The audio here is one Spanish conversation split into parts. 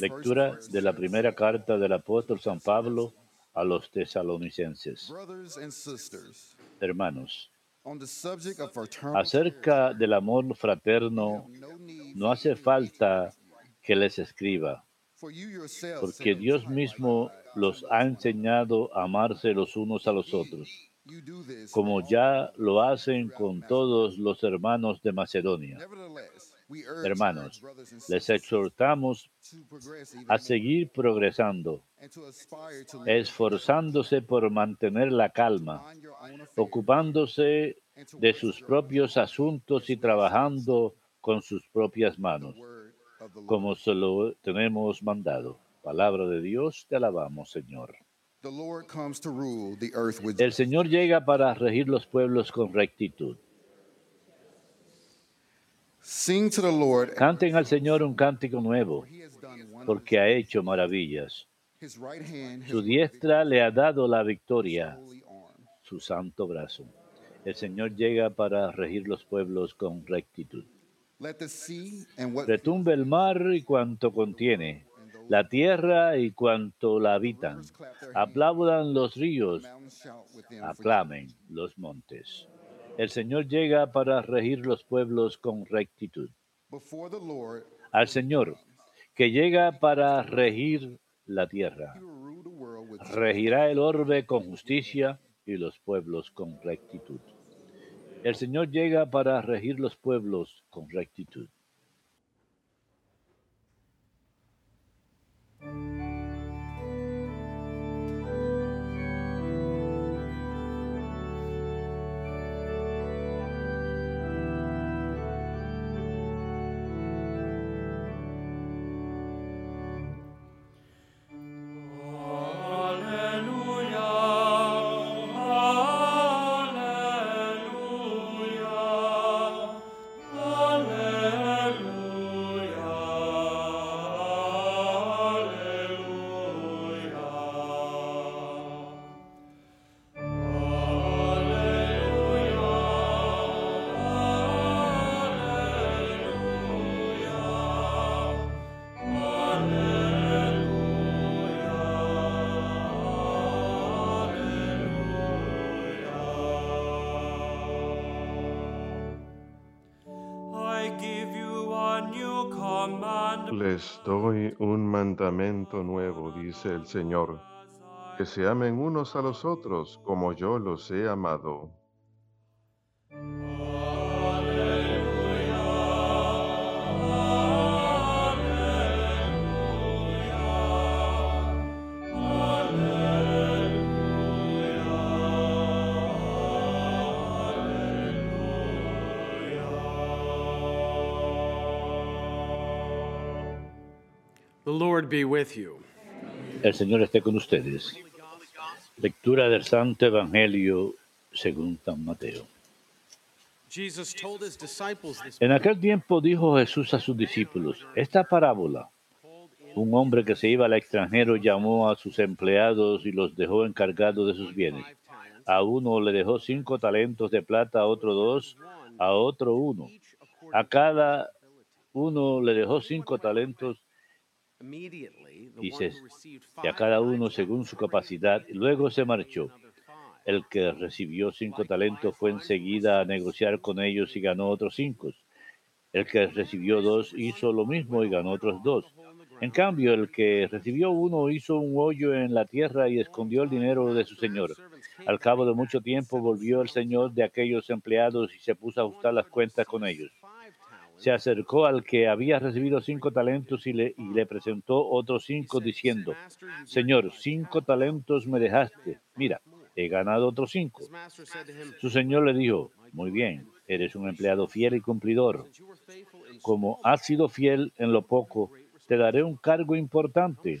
Lectura de la primera carta del apóstol San Pablo a los tesalonicenses. Hermanos, acerca del amor fraterno, no hace falta que les escriba, porque Dios mismo los ha enseñado a amarse los unos a los otros, como ya lo hacen con todos los hermanos de Macedonia. Hermanos, les exhortamos a seguir progresando, esforzándose por mantener la calma, ocupándose de sus propios asuntos y trabajando con sus propias manos, como se lo tenemos mandado. Palabra de Dios, te alabamos, Señor. El Señor llega para regir los pueblos con rectitud. Sing to the Lord Canten al Señor un cántico nuevo, porque ha hecho maravillas. Su diestra le ha dado la victoria, su santo brazo. El Señor llega para regir los pueblos con rectitud. Let the sea and what Retumbe el mar y cuanto contiene, la tierra y cuanto la habitan. Aplaudan los ríos, aclamen los montes. El Señor llega para regir los pueblos con rectitud. Al Señor, que llega para regir la tierra. Regirá el orbe con justicia y los pueblos con rectitud. El Señor llega para regir los pueblos con rectitud. Les doy un mandamiento nuevo, dice el Señor, que se amen unos a los otros como yo los he amado. Lord be with you. El Señor esté con ustedes. Lectura del Santo Evangelio según San Mateo. Jesus told his disciples this En aquel tiempo dijo Jesús a sus discípulos, esta parábola, un hombre que se iba al extranjero llamó a sus empleados y los dejó encargados de sus bienes. A uno le dejó cinco talentos de plata, a otro dos, a otro uno. A cada uno le dejó cinco talentos immediately the one dice, who received y a cada uno según su capacidad, y luego se marchó. El que recibió cinco talentos fue enseguida a negociar con ellos y ganó otros cinco. El que recibió dos hizo lo mismo y ganó otros dos. En cambio, el que recibió uno hizo un hoyo en la tierra y escondió el dinero de su señor. Al cabo de mucho tiempo volvió el señor de aquellos empleados y se puso a ajustar las cuentas con ellos. Se acercó al que había recibido cinco talentos y le, presentó otros cinco diciendo, Señor, cinco talentos me dejaste. Mira, he ganado otros cinco. Su señor le dijo, muy bien, eres un empleado fiel y cumplidor. Como has sido fiel en lo poco, te daré un cargo importante.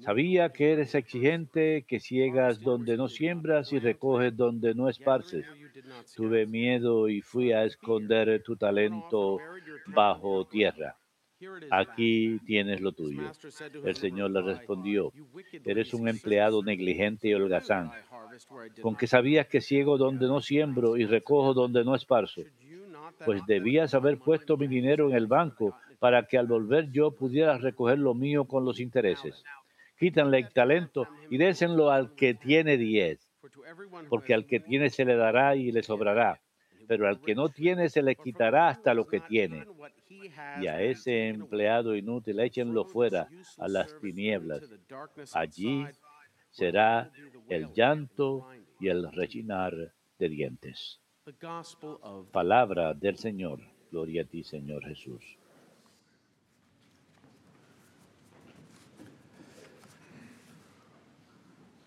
Sabía que eres exigente, que ciegas donde no siembras y recoges donde no esparces. Tuve miedo y fui a esconder tu talento bajo tierra. Aquí tienes lo tuyo. El Señor le respondió, eres un empleado negligente y holgazán, con que sabías que ciego donde no siembro y recojo donde no esparzo. Pues debías haber puesto mi dinero en el banco para que al volver yo pudiera recoger lo mío con los intereses. Quítanle el talento y désenlo al que tiene diez, porque al que tiene se le dará y le sobrará, pero al que no tiene se le quitará hasta lo que tiene. Y a ese empleado inútil échenlo fuera a las tinieblas. Allí será el llanto y el rechinar de dientes. Palabra del Señor. Gloria a ti, Señor Jesús. Again, uh, it's an honor to be back here with uh, the friars.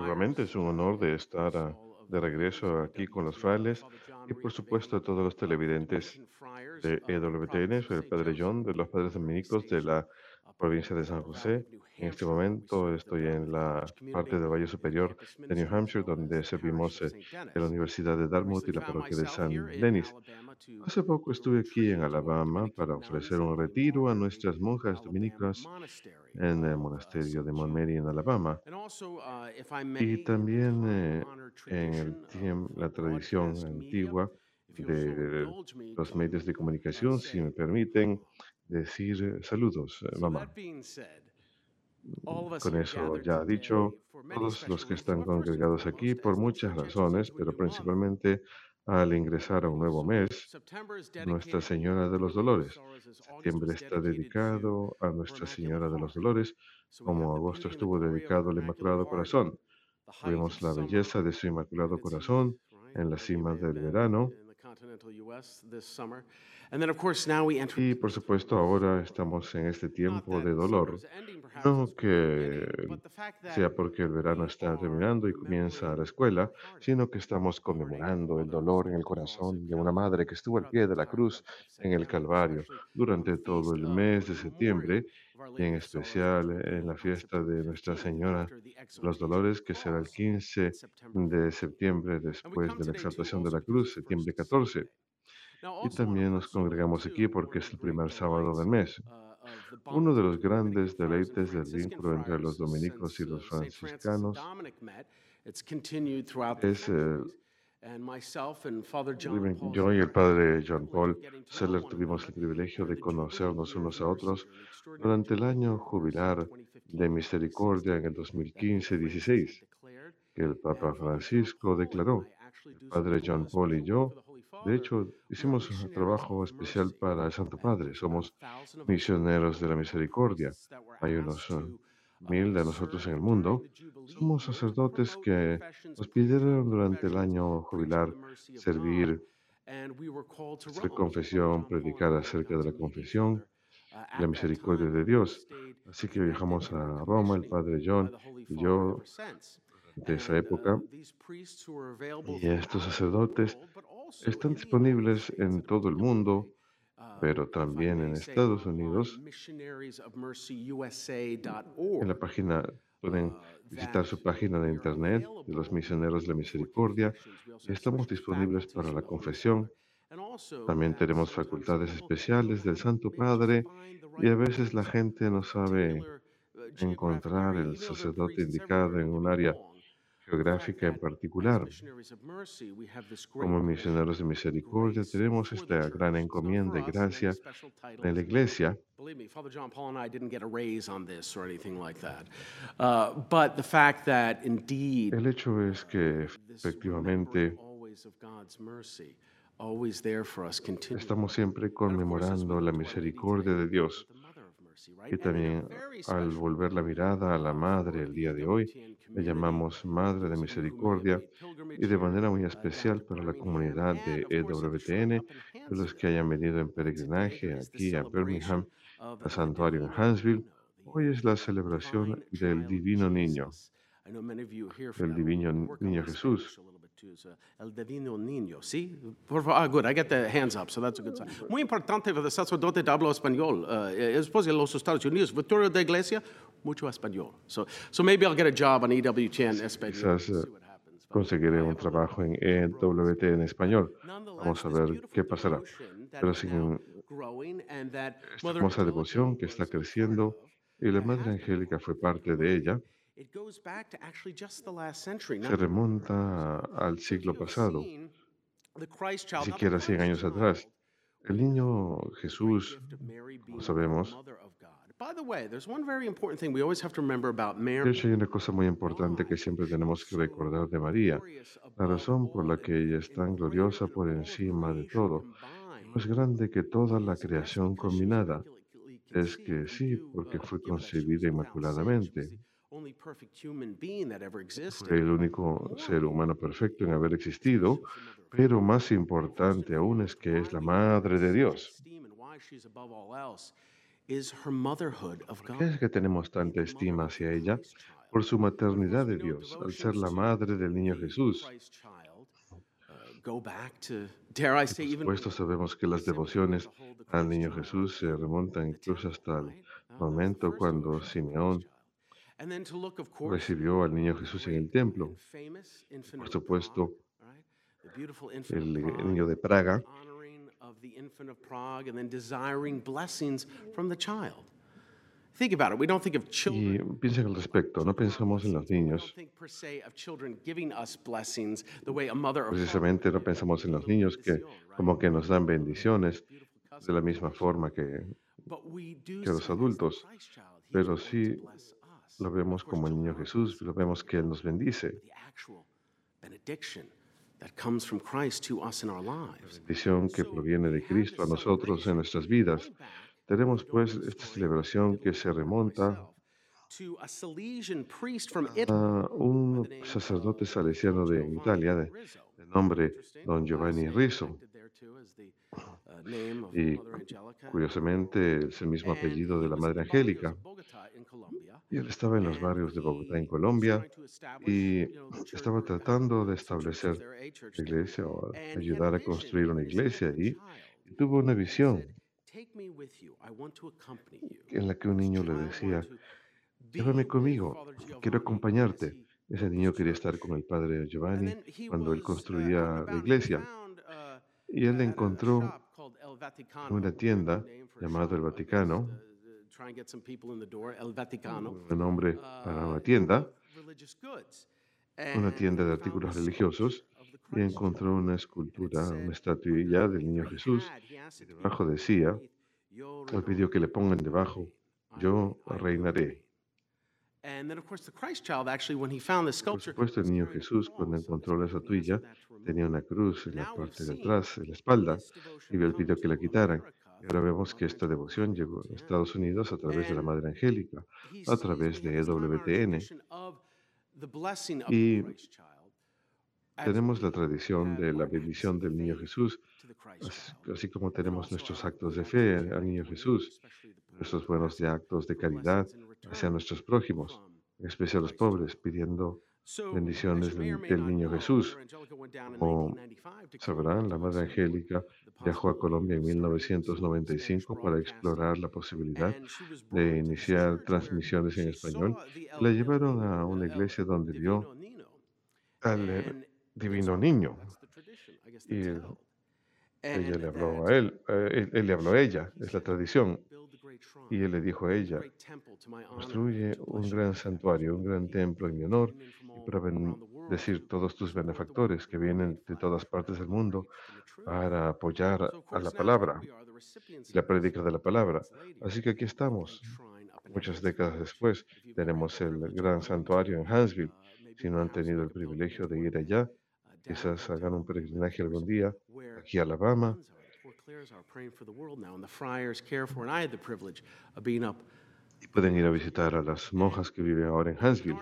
Nuevamente es un honor de estar ah, de regreso aquí con los frailes y por supuesto todos los televidentes de EWTN. Soy el Padre John de los Padres Dominicos de la provincia de San José. En este momento estoy en la parte del Valle Superior de New Hampshire, donde servimos en la Universidad de Dartmouth y la parroquia de San Denis. Hace poco estuve aquí en Alabama para ofrecer un retiro a nuestras monjas dominicas en el monasterio de Mount Mary en Alabama. Y también eh, en la tradición antigua de los medios de comunicación, si me permiten decir eh, saludos, eh, mamá. Con eso ya dicho, todos los que están congregados aquí por muchas razones, pero principalmente al ingresar a un nuevo mes, Nuestra Señora de los Dolores. Septiembre está dedicado a Nuestra Señora de los Dolores, como agosto estuvo dedicado al Inmaculado Corazón. Vemos la belleza de su Inmaculado Corazón en la cima del verano y por supuesto ahora estamos en este tiempo de dolor. No que sea porque el verano está terminando y comienza la escuela, sino que estamos conmemorando el dolor en el corazón de una madre que estuvo al pie de la cruz en el Calvario durante todo el mes de septiembre y en especial en la fiesta de Nuestra Señora los Dolores, que será el 15 de septiembre después de la exaltación de la cruz, septiembre 14. Y también nos congregamos aquí porque es el primer sábado del mes. Uno de los grandes deleites del vínculo entre los dominicos y los franciscanos es eh, yo y el padre John Paul Seller tuvimos el privilegio de conocernos unos a otros durante el año jubilar de misericordia en el 2015-16, que el Papa Francisco declaró. El padre John Paul y yo de hecho, hicimos un trabajo especial para el Santo Padre. Somos misioneros de la misericordia. Hay unos mil de nosotros en el mundo. Somos sacerdotes que nos pidieron durante el año jubilar servir, hacer confesión, predicar acerca de la confesión, la misericordia de Dios. Así que viajamos a Roma, el Padre John y yo de esa época. Y estos sacerdotes están disponibles en todo el mundo, pero también en Estados Unidos. En la página pueden visitar su página de internet de los misioneros de la misericordia. Estamos disponibles para la confesión. También tenemos facultades especiales del Santo Padre y a veces la gente no sabe encontrar el sacerdote indicado en un área geográfica en particular. Como misioneros de misericordia tenemos esta gran encomienda y gracia en la iglesia. El hecho es que efectivamente estamos siempre conmemorando la misericordia de Dios. Y también al volver la mirada a la Madre el día de hoy, le llamamos Madre de Misericordia y de manera muy especial para la comunidad de EWTN, de los que hayan venido en peregrinaje aquí a Birmingham, al santuario en Huntsville. Hoy es la celebración del Divino Niño, del Divino Niño Jesús. To is, El Divino Niño. ¿Sí? Por favor, good. I get the hands up, so that's a good sign. Muy importante para el sacerdote de hablo español. Uh, después de los Estados Unidos, futuro de iglesia, mucho español. So, so maybe I'll get a job on EWTN español. Quizás eh, conseguiré un trabajo en EWT en español. nonetheless, Vamos a ver qué pasará. Pero sin esta hermosa devoción que está creciendo y la Madre Angélica fue parte de ella, It goes back to actually just the last century. se remonta al siglo pasado, ni siquiera 100 años atrás. El niño Jesús, como sabemos, de hecho hay una cosa muy importante que siempre tenemos que recordar de María, la razón por la que ella es tan gloriosa por encima de todo, más grande que toda la creación combinada, es que sí, porque fue concebida inmaculadamente. Fue el único ser humano perfecto en haber existido, pero más importante aún es que es la Madre de Dios. ¿Por qué es que tenemos tanta estima hacia ella? Por su maternidad de Dios, al ser la madre del niño Jesús. Por supuesto, sabemos que las devociones al niño Jesús se remontan incluso hasta el momento cuando Simeón recibió al niño Jesús en el templo. Por supuesto, el niño de Praga, honoring of the infant of Prague, and then desiring blessings from the child. Think about it. We don't think of y children. piensen al respecto, no pensamos en los niños, precisamente no pensamos en los niños que como que nos dan bendiciones de la misma forma que que los adultos, pero sí. Lo vemos como el niño Jesús, lo vemos que Él nos bendice. Lives. bendición que proviene de Cristo a nosotros en nuestras vidas. Tenemos pues esta celebración que se remonta a un sacerdote salesiano de Italia de, de nombre Don Giovanni Rizzo. Uh, Y curiosamente es el mismo apellido de la Madre Angélica. Y él estaba en los barrios de Bogotá, en Colombia, y estaba tratando de establecer la iglesia o ayudar a construir una iglesia allí. Y tuvo una visión en la que un niño le decía, llévame conmigo, quiero acompañarte. Ese niño quería estar con el padre Giovanni cuando él construía la iglesia. Y él encontró una tienda llamada El Vaticano, un nombre para una tienda, una tienda de artículos religiosos, y encontró una escultura, una estatuilla del niño Jesús. Y debajo decía, él pidió que le pongan debajo, yo reinaré. Por supuesto, el niño Jesús, cuando encontró la estatuilla, tenía una cruz en la parte de atrás, en la espalda, y él pidió que la quitaran. Y ahora vemos que esta devoción llegó a Estados Unidos a través de la Madre Angélica, a través de E EWTN. Y tenemos la tradición de la bendición del niño Jesús, así, como tenemos nuestros actos de fe al niño Jesús, nuestros buenos actos de caridad hacia nuestros prójimos, en especial los pobres, pidiendo bendiciones del, niño Jesús. Como sabrán, la Madre Angélica viajó a Colombia en 1995 para explorar la posibilidad de iniciar transmisiones en español. La llevaron a una iglesia donde vio al divino niño. y ella le habló a él, eh, él, él le habló a ella, es la tradición, y él le dijo a ella, construye un gran santuario, un gran templo en mi honor, y para bendecir todos tus benefactores que vienen de todas partes del mundo para apoyar a la palabra, la prédica de la palabra. Así que aquí estamos. Muchas décadas después tenemos el gran santuario en Huntsville. Si no han tenido el privilegio de ir allá, quizás hagan un peregrinaje algún día aquí a Alabama. Y pueden ir a visitar a las monjas que viven ahora en Huntsville.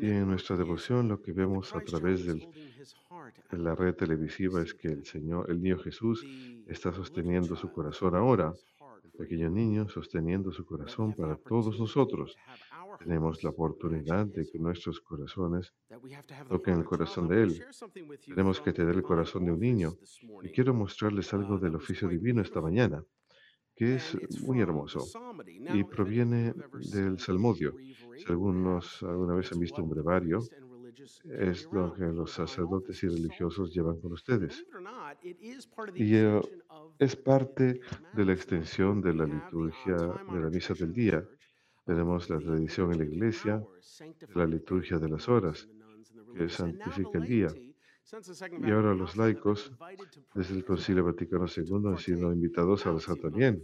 Y en nuestra devoción lo que vemos a través del- de la red televisiva es que el Señor, el niño Jesús, está sosteniendo su corazón ahora. El pequeño niño sosteniendo su corazón para todos nosotros. Tenemos la oportunidad de que nuestros corazones toquen el corazón de Él. Tenemos que tener el corazón de un niño. Y quiero mostrarles uh, algo that del oficio divino esta mañana, que es muy hermoso y proviene del Salmodio. Si algunos alguna vez han visto un brevario, es lo que los sacerdotes y religiosos llevan con ustedes. Y of es parte de la extensión de la uh, liturgia de la misa del día. Tenemos la tradición en la iglesia la liturgia de las horas, que santifica el día. Y ahora los laicos, desde el Concilio Vaticano II, han sido invitados a rezar también.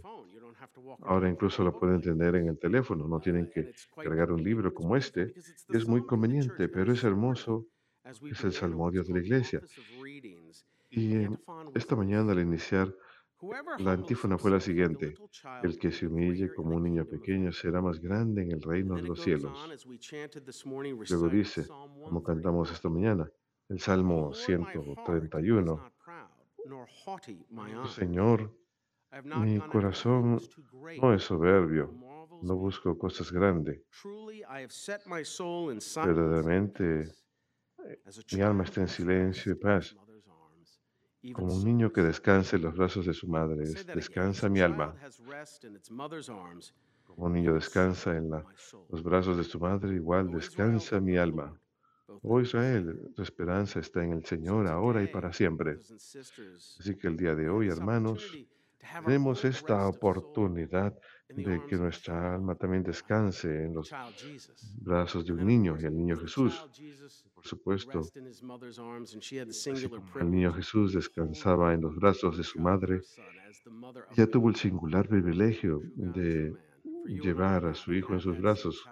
Ahora incluso carrying lo a book pueden tener en el teléfono, no tienen que cargar un libro como este. es muy conveniente, pero es hermoso, es el salmodio de la iglesia. Y esta mañana al iniciar, la antífona fue la siguiente. El que se humille como un niño pequeño será más grande en el reino de los cielos. Luego dice, como cantamos 131. esta mañana, el Salmo Lord, my heart is 131. not proud, nor haughty my Oh, eye. Señor, mi corazón no es soberbio, no busco cosas grandes. Verdaderamente, mi alma está en silencio y paz, como un niño que my descansa en los brazos de su madre. Descansa mi alma, como un niño descansa en la- los brazos de su madre, igual O Israel, descansa mi alma. Oh Israel, tu esperanza está en el Señor ahora y para siempre. Así que el día de hoy, hermanos, tenemos esta oportunidad de que nuestra alma también descanse en los brazos de un niño y el niño Jesús. Por supuesto, así como el niño Jesús descansaba en los brazos de su madre, ella tuvo el singular privilegio de llevar a su hijo en sus brazos,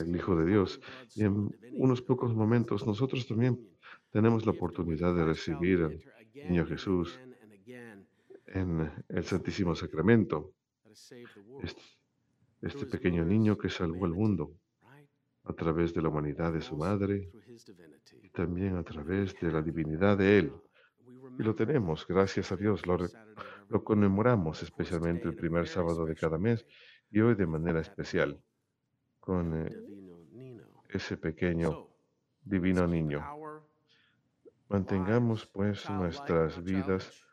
el Hijo de Dios. Y en unos pocos momentos nosotros también tenemos la oportunidad de recibir al niño Jesús en el Santísimo Sacramento. Este, este pequeño niño que salvó al mundo? A través de la humanidad de su madre y también a través de la divinidad de Él. Y lo tenemos, gracias a Dios. Lo, lo conmemoramos especialmente el primer sábado de cada mes y hoy de manera especial con eh, ese pequeño divino niño. Mantengamos pues nuestras vidas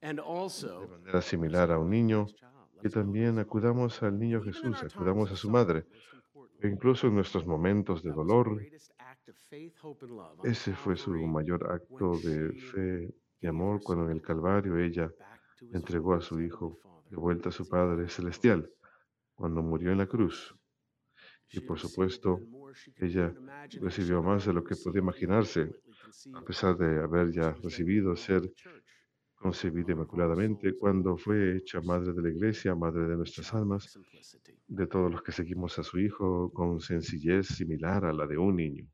de manera similar a un niño y también acudamos al niño Jesús, acudamos a su madre. Incluso en nuestros momentos de dolor, ese fue su mayor acto de fe y amor cuando en el Calvario ella entregó a su Hijo de vuelta a su Padre. Celestial, cuando murió en la cruz. Y por supuesto, ella recibió más de lo que podía imaginarse, a pesar de haber ya recibido ser. Concebida inmaculadamente cuando fue hecha madre de la iglesia, madre de nuestras almas, de todos los que seguimos a su Hijo con sencillez similar a la de un niño.